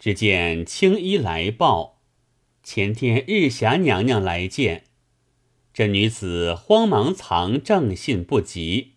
只见青衣来报，前天日霞娘娘来见。这女子慌忙藏正信不及，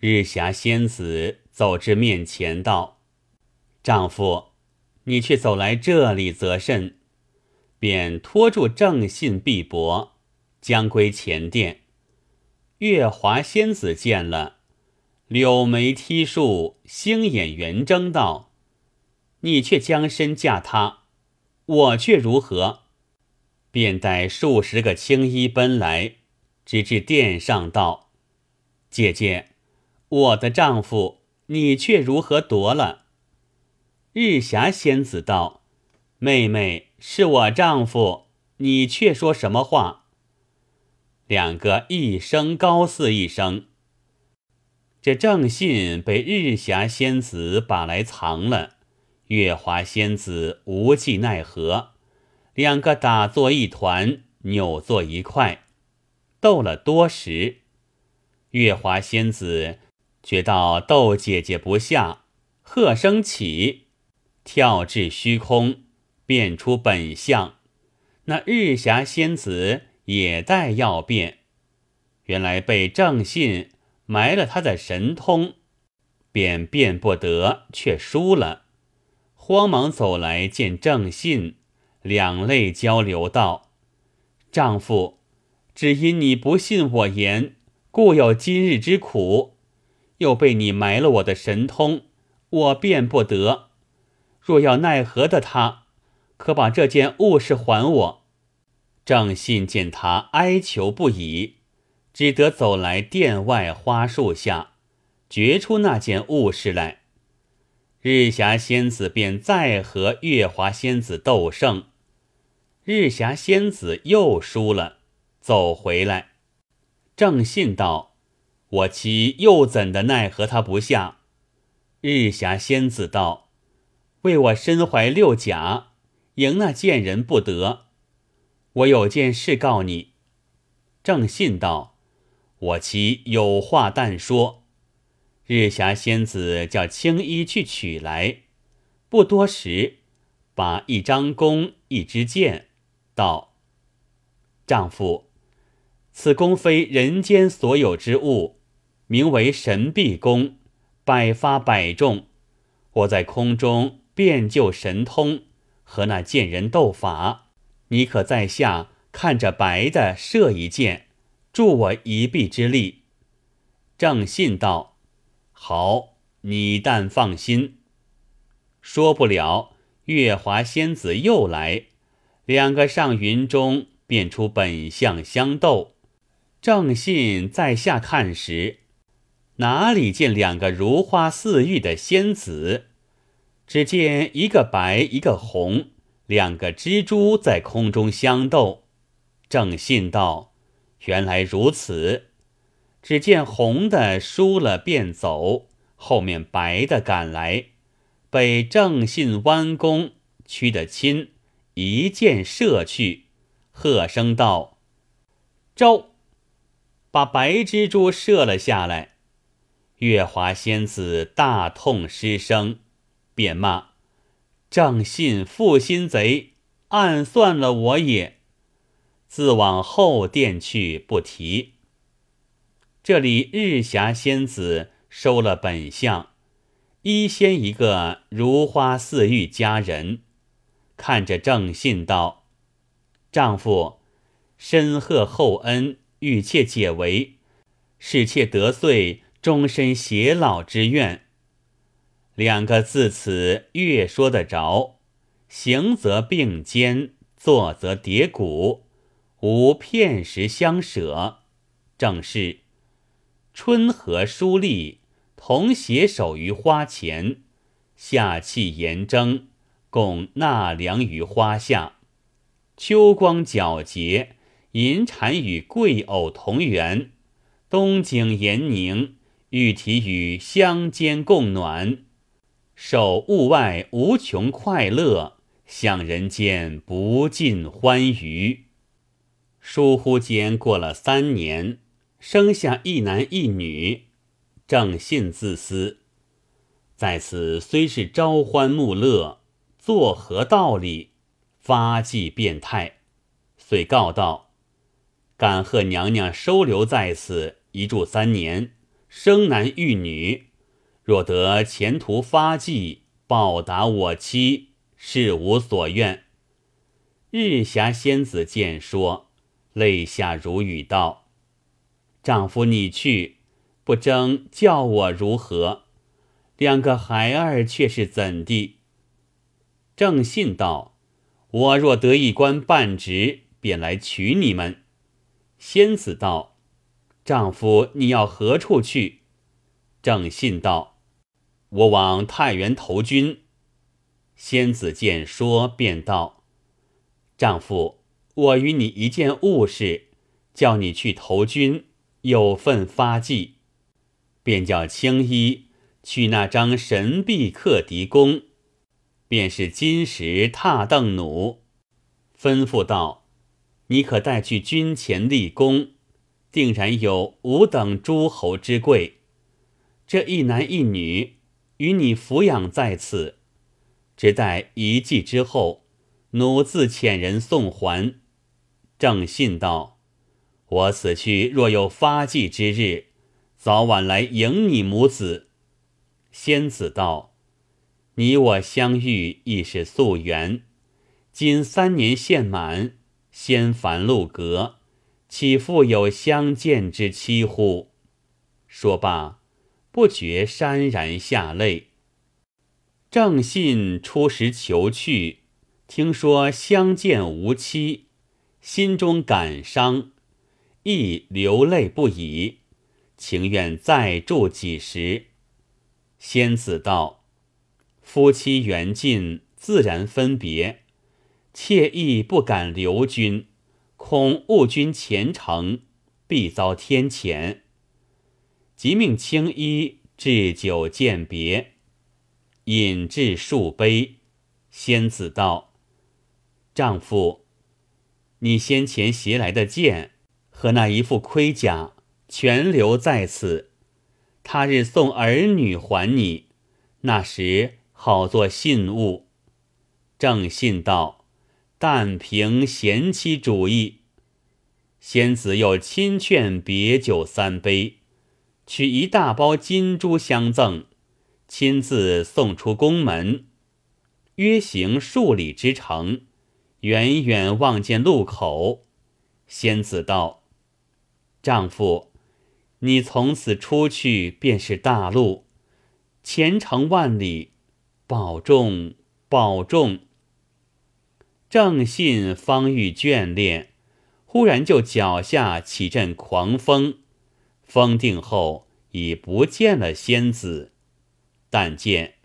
日霞仙子走至面前道：“丈夫，你却走来这里，则甚？”便拖住正信臂膊，将归前殿。月华仙子见了，柳眉剔竖，星眼圆睁道：“你却将身嫁他，我却如何？”便带数十个青衣奔来，直至殿上道：“姐姐，我的丈夫，你却如何夺了？”日霞仙子道：“妹妹是我丈夫，你却说什么话？”两个一声高似一声。这正信被日霞仙子把来藏了，月华仙子无计奈何，两个打作一团，扭作一块，斗了多时。月华仙子觉到斗姐姐不下，喝声起，跳至虚空，变出本相。那日霞仙子。也待要变，原来被正信埋了他的神通，便变不得，却输了。慌忙走来见正信，两泪交流道：“丈夫，只因你不信我言，故有今日之苦。又被你埋了我的神通，我便不得。若要奈何的他，可把这件物事还我。”正信见他哀求不已，只得走来殿外花树下，掘出那件物事来。日霞仙子便再和月华仙子斗胜，日霞仙子又输了，走回来。正信道：“我妻又怎的奈何他不下？”日霞仙子道：“为我身怀六甲，赢那贱人不得。”我有件事告你，正信道：“我妻有话但说。”日霞仙子叫青衣去取来，不多时，把一张弓、一支箭，道：“丈夫，此弓非人间所有之物，名为神臂弓，百发百中。我在空中变就神通，和那贱人斗法。”你可在下看着白的射一箭，助我一臂之力。正信道：“好，你但放心。”说不了，月华仙子又来，两个上云中变出本相相斗。正信在下看时，哪里见两个如花似玉的仙子？只见一个白，一个红。两个蜘蛛在空中相斗，正信道：“原来如此。”只见红的输了便走，后面白的赶来，被正信弯弓屈得亲，一箭射去，喝声道：“招！”把白蜘蛛射了下来。月华仙子大痛失声，便骂。正信负心贼，暗算了我也。自往后殿去，不提。这里日霞仙子收了本相，一仙一个如花似玉佳人，看着正信道：“丈夫，深贺厚恩，与妾解围，使妾得遂终身偕老之愿。”两个自此越说得着，行则并肩，坐则叠骨，无片时相舍。正是春和书丽，同携手于花前；夏气炎蒸，共纳凉于花下。秋光皎洁，银蟾与桂藕同圆；冬景严宁，玉体与相间共暖。守物外无穷快乐，享人间不尽欢愉。疏忽间过了三年，生下一男一女。正信自私，在此虽是朝欢暮乐，作何道理？发迹变态，遂告道：“敢贺娘娘收留在此，一住三年，生男育女。若得前途发迹，报答我妻，是无所愿。”日霞仙子见说，泪下如雨道：“丈夫你去，不争叫我如何？两个孩儿却是怎地？”正信道：“我若得一官半职，便来娶你们。”仙子道：“丈夫你要何处去？”正信道：“我往太原投军。”仙子见说，便道：“丈夫，我与你一件物事，叫你去投军，有份发迹，便叫青衣去那张神臂克敌弓。”便是金石踏邓弩，吩咐道：“你可带去军前立功，定然有五等诸侯之贵。这一男一女，与你抚养在此，只待一季之后，弩自遣人送还。”正信道：“我此去若有发迹之日，早晚来迎你母子。”仙子道。你我相遇亦是夙缘，今三年限满，仙凡路隔，岂复有相见之期乎？说罢，不觉潸然下泪。正信初时求去，听说相见无期，心中感伤，亦流泪不已，情愿再住几时。仙子道。夫妻缘尽，自然分别。妾亦不敢留君，恐误君前程，必遭天谴。即命青衣置酒饯别，饮至数杯。仙子道：“丈夫，你先前携来的剑和那一副盔甲，全留在此。他日送儿女还你，那时。”好做信物，正信道：“但凭贤妻主义。”仙子又亲劝别酒三杯，取一大包金珠相赠，亲自送出宫门。约行数里之程，远远望见路口。仙子道：“丈夫，你从此出去便是大路，前程万里。”保重，保重。正信方欲眷恋，忽然就脚下起阵狂风，风定后已不见了仙子。但见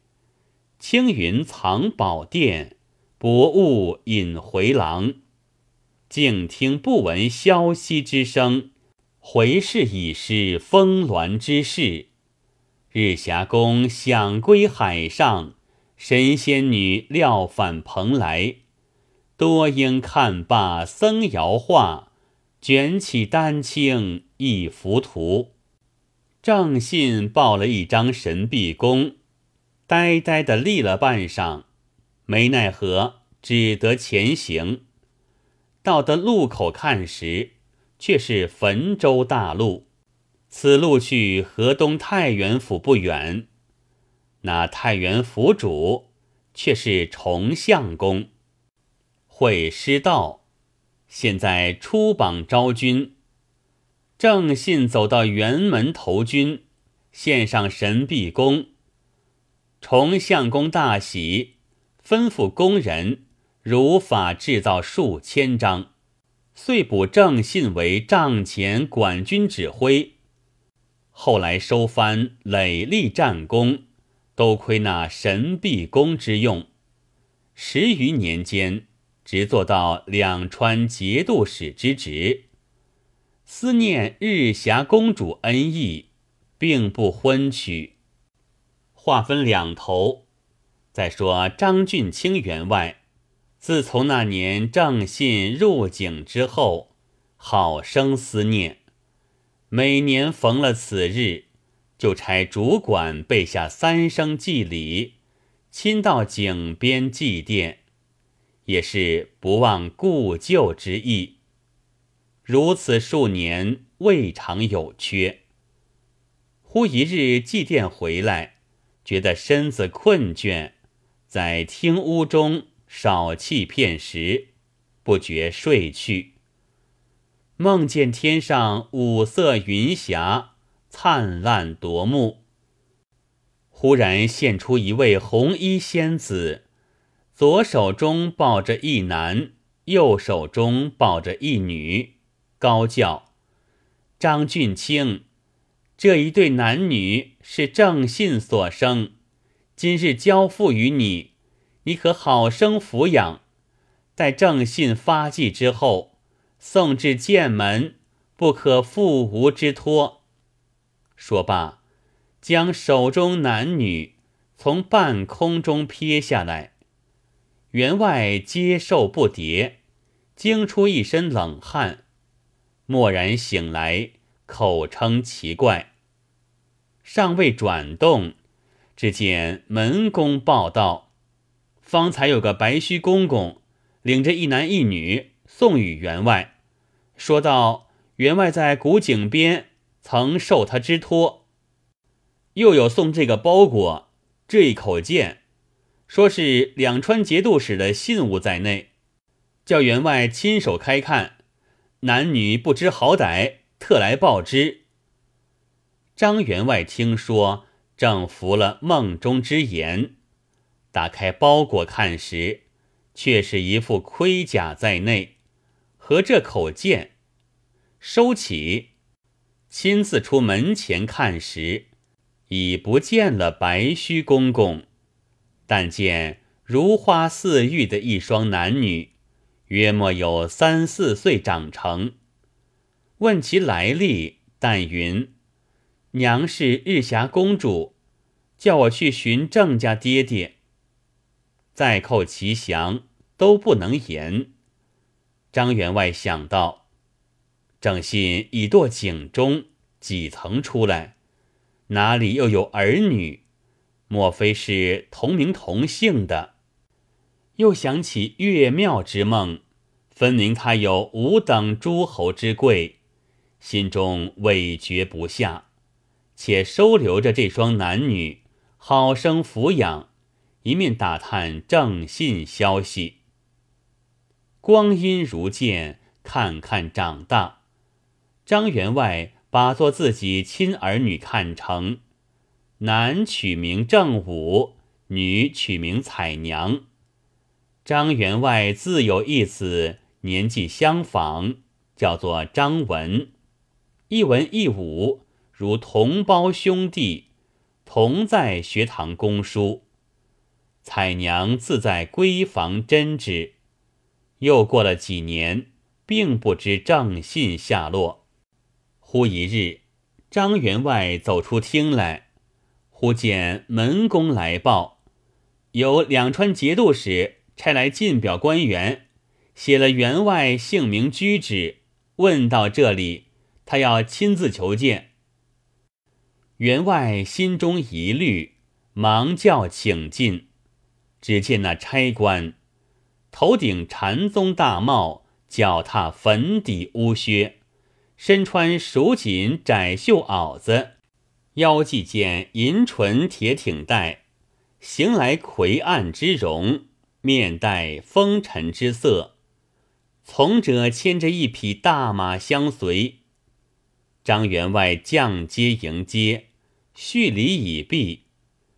青云藏宝殿，薄雾隐回廊。静听不闻消息之声，回视已是峰峦之势。日霞宫响归海上。神仙女料返蓬莱，多应看罢僧谣话，卷起丹青一幅图。正信抱了一张神臂弓，呆呆的立了半晌，没奈何，只得前行。到得路口看时，却是汾州大路，此路去河东太原府不远。那太原府主却是崇相公，会师道，现在出榜招军。正信走到辕门投军，献上神臂弓。崇相公大喜，吩咐工人如法制造数千张，遂补正信为帐前管军指挥。后来收藩累立战功。都亏那神臂弓之用，十余年间，直做到两川节度使之职。思念日霞公主恩义，并不婚娶。话分两头。再说张俊清员外，自从那年正信入境之后，好生思念，每年逢了此日。就差主管备下三生祭礼，亲到井边祭奠，也是不忘故旧之意。如此数年，未尝有缺。忽一日祭奠回来，觉得身子困倦，在厅屋中少憩片时，不觉睡去。梦见天上五色云霞，灿烂夺目。忽然现出一位红衣仙子，左手中抱着一男，右手中抱着一女，高叫：“张俊卿，这一对男女是正信所生，今日交付于你，你可好生抚养。待正信发迹之后。”送至剑门，不可负无之托。说罢，将手中男女从半空中撇下来。员外接受不迭，惊出一身冷汗。蓦然醒来，口称奇怪。尚未转动，只见门公报道：方才有个白须公公，领着一男一女。送与员外，说道：“员外在古井边曾受他之托，又有送这个包裹，这一口剑，说是两川节度使的信物在内，叫员外亲手开看。男女不知好歹，特来报之。”张员外听说，正服了梦中之言，打开包裹看时，却是一副盔甲在内。和这口剑，收起，亲自出门前看时，已不见了白须公公，但见如花似玉的一双男女，约莫有三四岁长成。问其来历，但云：“娘是日霞公主，叫我去寻郑家爹爹。”再扣其详，都不能言。张员外想到，正信已堕井中，几层出来，哪里又有儿女？莫非是同名同姓的？又想起岳庙之梦，分明他有五等诸侯之贵，心中委决不下，且收留着这双男女，好生抚养，一面打探正信消息。光阴如箭，看看长大。张员外把做自己亲儿女看成，男取名正武，女取名彩娘。张员外自有一子，年纪相仿，叫做张文。一文一武，如同胞兄弟，同在学堂攻书。彩娘自在闺房针织。又过了几年，并不知正信下落。忽一日，张员外走出厅来，忽见门公来报，有两川节度使差来进表官员，写了员外姓名居址，问到这里，他要亲自求见。员外心中疑虑，忙叫请进。只见那差官。头顶禅宗大帽，脚踏粉底乌靴，身穿蜀锦窄袖袄子，腰系件银纯铁挺带，行来魁岸之容，面带风尘之色。从者牵着一匹大马相随。张员外降阶迎接，叙礼已毕，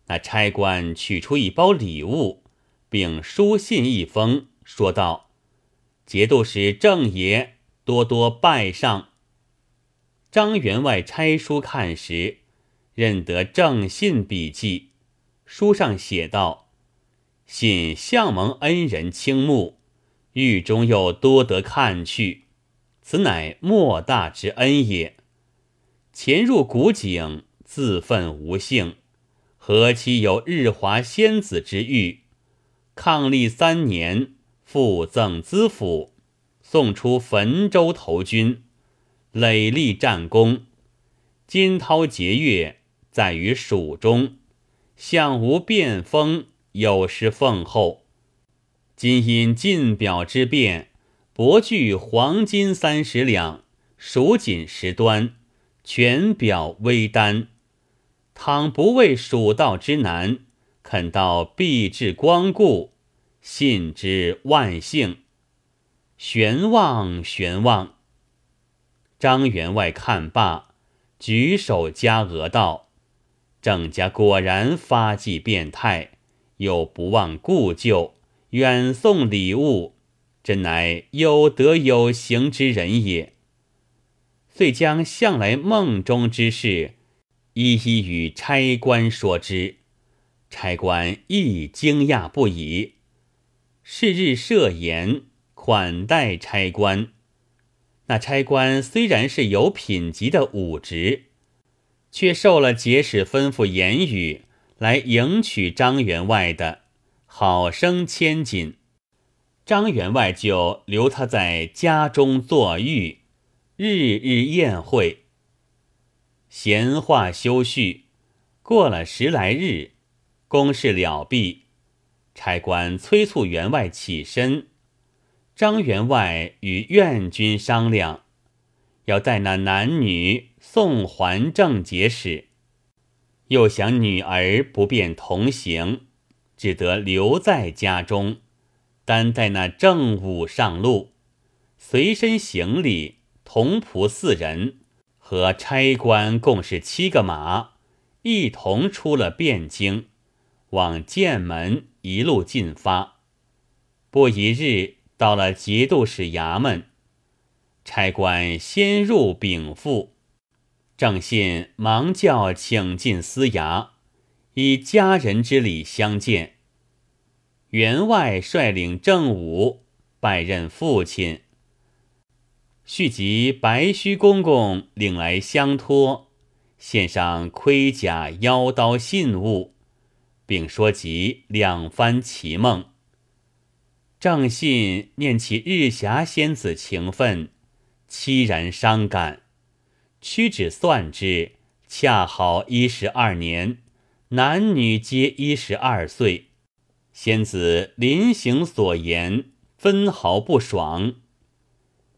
那差官取出一包礼物。并书信一封，说道：“节度使郑爷多多拜上。”张员外拆书看时，认得郑信笔迹，书上写道：“信相蒙恩人倾慕，狱中又多得看去，此乃莫大之恩也。潜入古井，自愤无幸，何其有日华仙子之誉？”抗历三年，复赠资府，送出汾州投军，累立战功。金涛节月，在于蜀中，相无变封，有失奉厚。今因进表之变，博具黄金三十两，蜀锦十端，全表微丹。倘不为蜀道之难，肯到必至光顾，信之万幸。玄望玄望。张员外看罢，举手加额道：“郑家果然发迹变态，又不忘故旧，远送礼物，真乃有德有行之人也。”遂将向来梦中之事。一一与差官说之，差官亦惊讶不已。是日设筵款待差官，那差官虽然是有品级的武职，却受了节使吩咐言语来迎娶张员外的，好生千金。张员外就留他在家中坐浴，日日宴会。闲话休叙，过了十来日，公事了毕，差官催促员外起身。张员外与院君商量，要带那男女送还正节使，又想女儿不便同行，只得留在家中，单带那正午上路，随身行李同仆四人。和差官共是七个马，一同出了汴京，往剑门一路进发。不一日，到了节度使衙门，差官先入禀赋，正信忙叫请进司衙，以家人之礼相见。员外率领正武拜认父亲。续集白须公公领来相托，献上盔甲、腰刀信物，并说及两番奇梦。正信念起日霞仙子情分，凄然伤感。屈指算之，恰好一十二年，男女皆一十二岁。仙子临行所言，分毫不爽。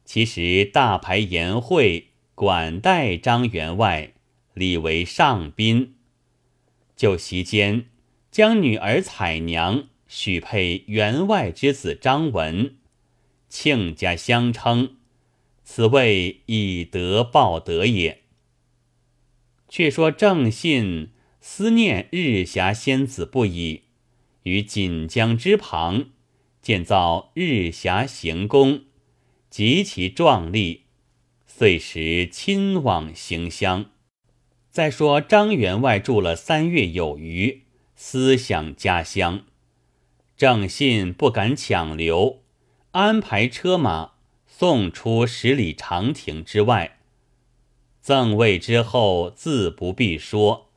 其实大排筵会，管待张员外，礼为上宾。就席间，将女儿彩娘许配员外之子张文，亲家相称，此谓以德报德也。却说郑信思念日霞仙子不已，于锦江之旁建造日霞行宫。极其壮丽，遂时亲往行香。再说张员外住了三月有余，思想家乡，郑信不敢强留，安排车马送出十里长亭之外。赠位之后，自不必说，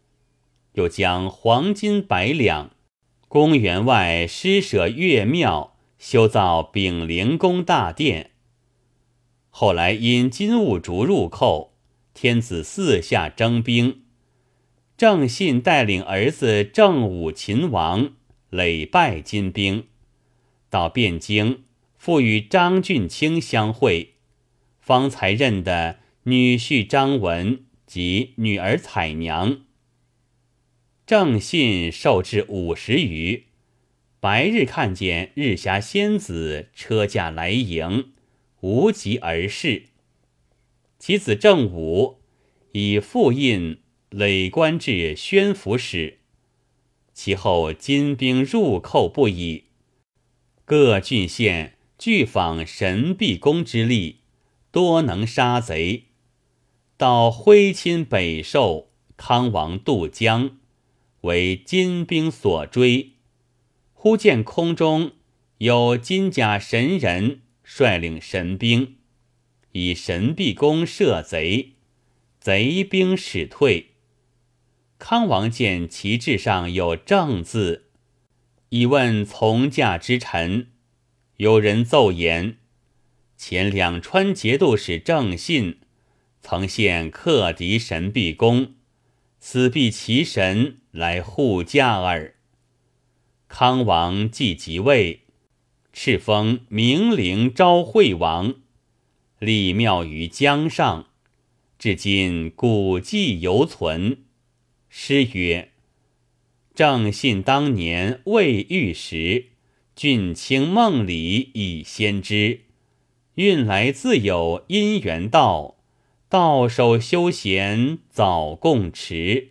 又将黄金百两，公园外施舍岳庙，修造炳灵宫大殿。后来因金兀术入寇，天子四下征兵，郑信带领儿子郑武秦王累败金兵，到汴京，复与张俊卿相会，方才认得女婿张文及女儿彩娘。郑信受至五十余，白日看见日霞仙子车驾来迎。无疾而逝。其子郑武以复印累官至宣抚使。其后金兵入寇不已，各郡县俱访神臂公之力，多能杀贼。到徽钦北狩，康王渡江，为金兵所追。忽见空中有金甲神人。率领神兵，以神臂弓射贼，贼兵始退。康王见旗帜上有正字，以问从驾之臣。有人奏言：前两川节度使郑信曾献克敌神臂弓，此必其神来护驾耳。康王既即位，敕封明陵昭惠王，立庙于江上，至今古迹犹存。诗曰：“正信当年未遇时，俊卿梦里已先知。运来自有因缘道，到手修闲早共持。”